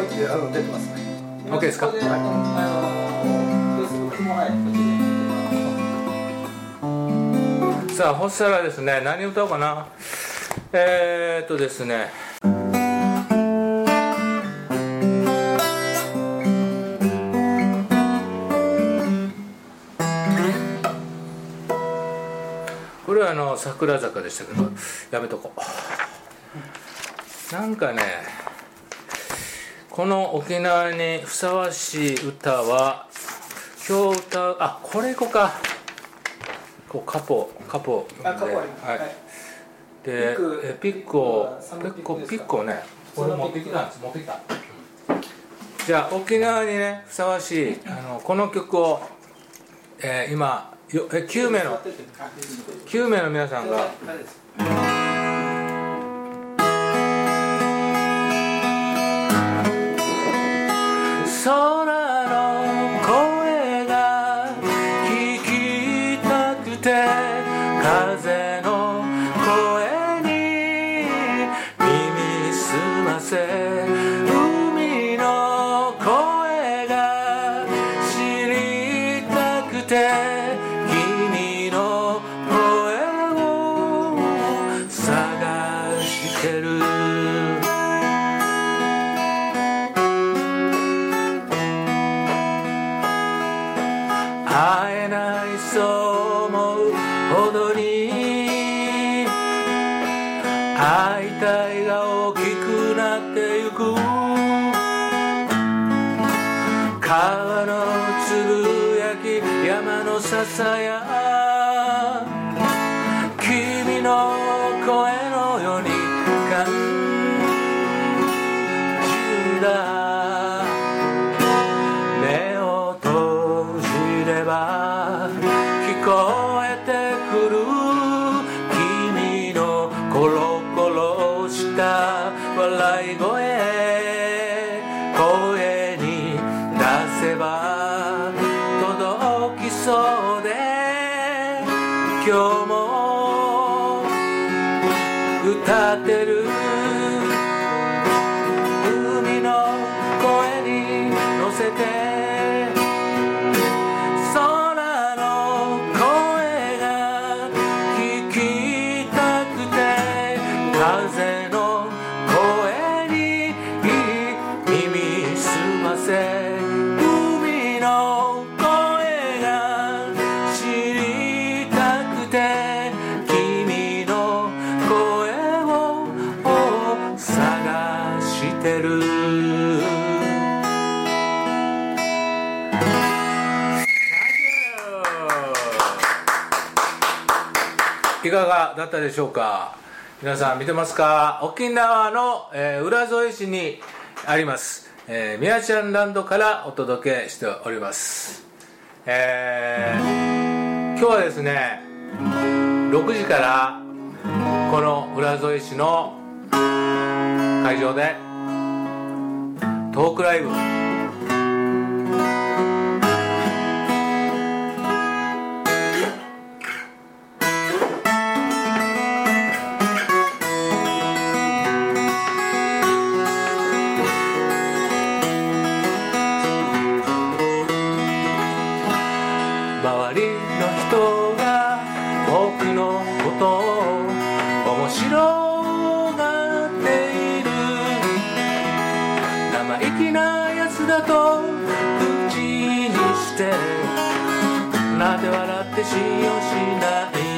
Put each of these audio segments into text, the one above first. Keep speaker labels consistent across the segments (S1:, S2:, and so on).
S1: あの出てますね。
S2: OK ですか？
S1: はい。
S2: さあそしたらですね何歌おうかな？えー、っとですね。これはあの桜坂でしたけどやめとこう。なんかねこの沖縄にふさわしい歌は今日歌うあこれいこうか。こうカポカポ。
S1: あカポあります。
S2: はい。
S1: はい。
S2: で
S1: ピッ
S2: ピックを
S1: ピッ
S2: ね。持ってきたんです。持ってきた。じゃあ沖縄にねふさわしいあのこの曲を、えー今よえ9名の9名の皆さんがたささや君の声のように感じるだ目を閉じれば聞こえてくる君のコロコロした笑い声いかがだったでしょうか？皆さん見てますか？沖縄の、えー浦添市にあります、えー、みやちゃんランドからお届けしております、えー今日はですね6時からこの浦添市の会場でトークライブてしようしない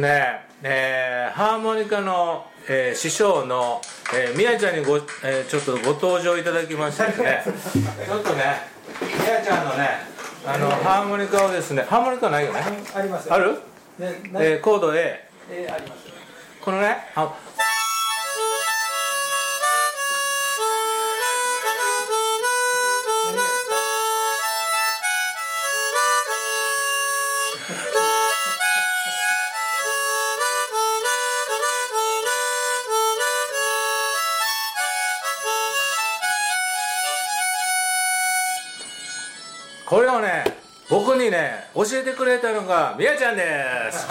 S2: ね、えーハーモニカの、えー師匠の、えー、宮ちゃんにご、えーちょっとご登場いただきましてですね。ちょっとね宮ちゃんのねあのハーモニカをですねハーモニカないよね。
S1: あります
S2: ある、
S1: ねな
S2: えーコード A
S1: えーあります
S2: このねあこれをね僕にね教えてくれたのがみやちゃんです。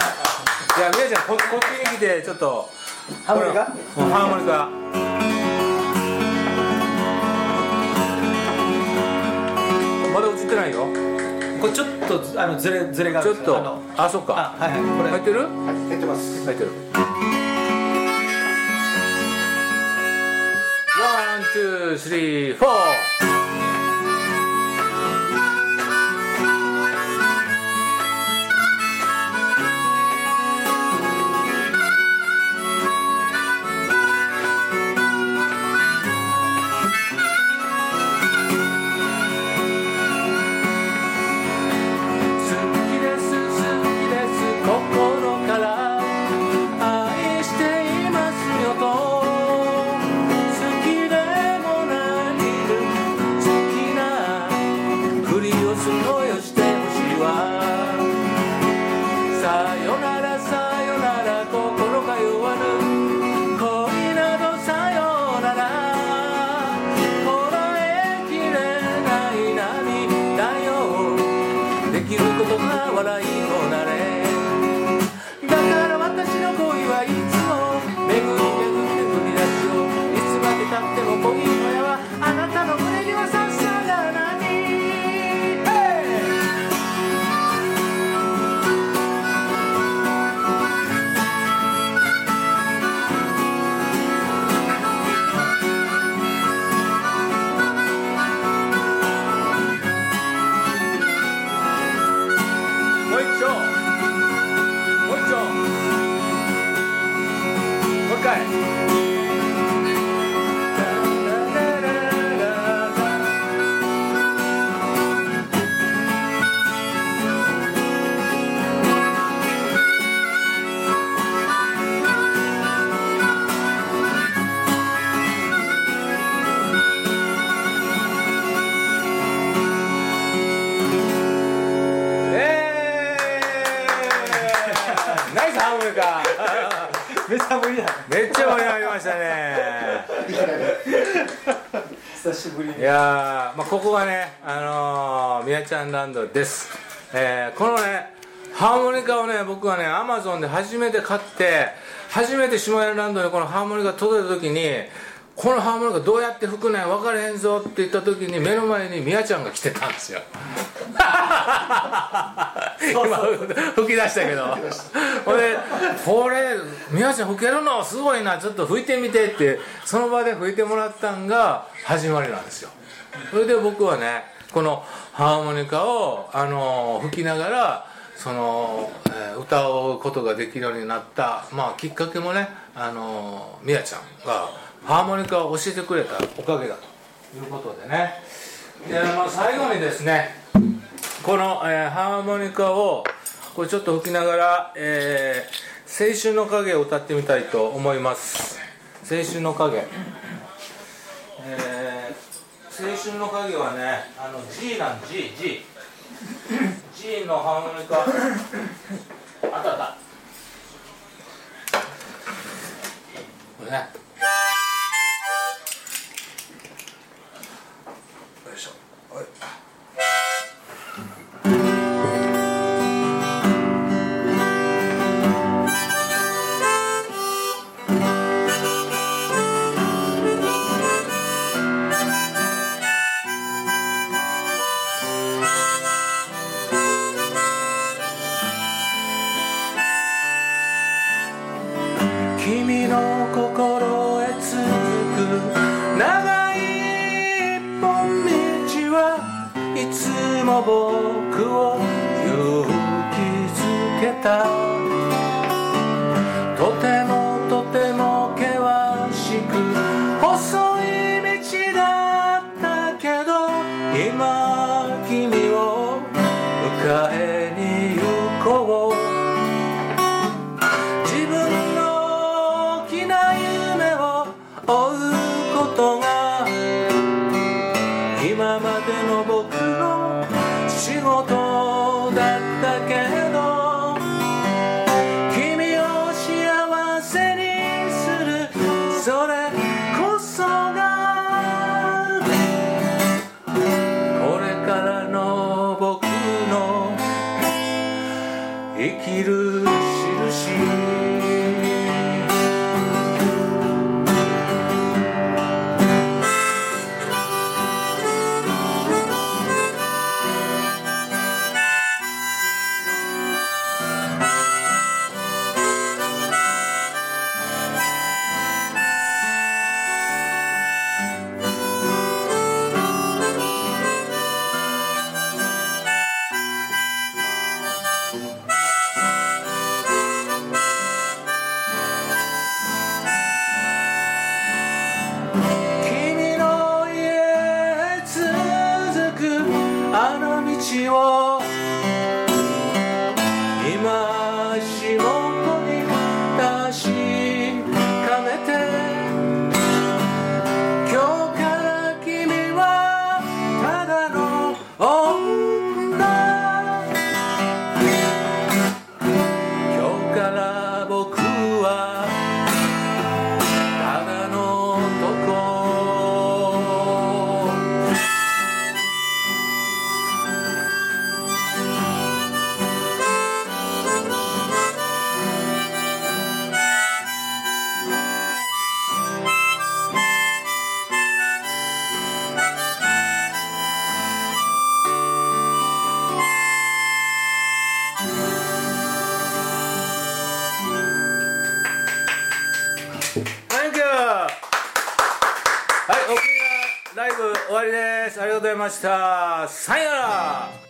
S2: じゃあみやちゃんここっちに来てちょっと
S1: ハーモニカ
S2: ハーモニカまだ映ってないよ。
S1: これちょっとあのずれずれがあるん
S2: ちょっと。
S1: あ
S2: そっか。
S1: あはいはいこれ。
S2: 入ってる？
S1: 入ってます。
S2: 入ってる。ワン、ツー、スリー、フォーし
S1: ぶりに。
S2: いやー、まあ、ここがね、あのー、みやちゃんランドです、えーこのねハーモニカをね僕はねアマゾンで初めて買って初めて下屋ランドにこのハーモニカ届いた時にこのハーモニカどうやって吹くねん分からへんぞって言った時に目の前にみやちゃんが来てたんですよ。今吹き出したけど。ほんで「これみやちゃん吹けるの？すごいな。ちょっと吹いてみて」ってその場で吹いてもらったんが始まりなんですよ。それで僕はねこのハーモニカを、あの吹きながらその、え歌うことができるようになった、まあ、きっかけもね、あのみやちゃんがハーモニカを教えてくれたおかげだということでね。で、まあ、最後にですねこの、えーハーモニカをこれちょっと吹きながら「えー青春の影」を歌ってみたいと思います。青春の影。えー青春の影はねあの G なん G G G のハーモニカ。あったあった。これね。up. わりです。ありがとうございました。さよなら。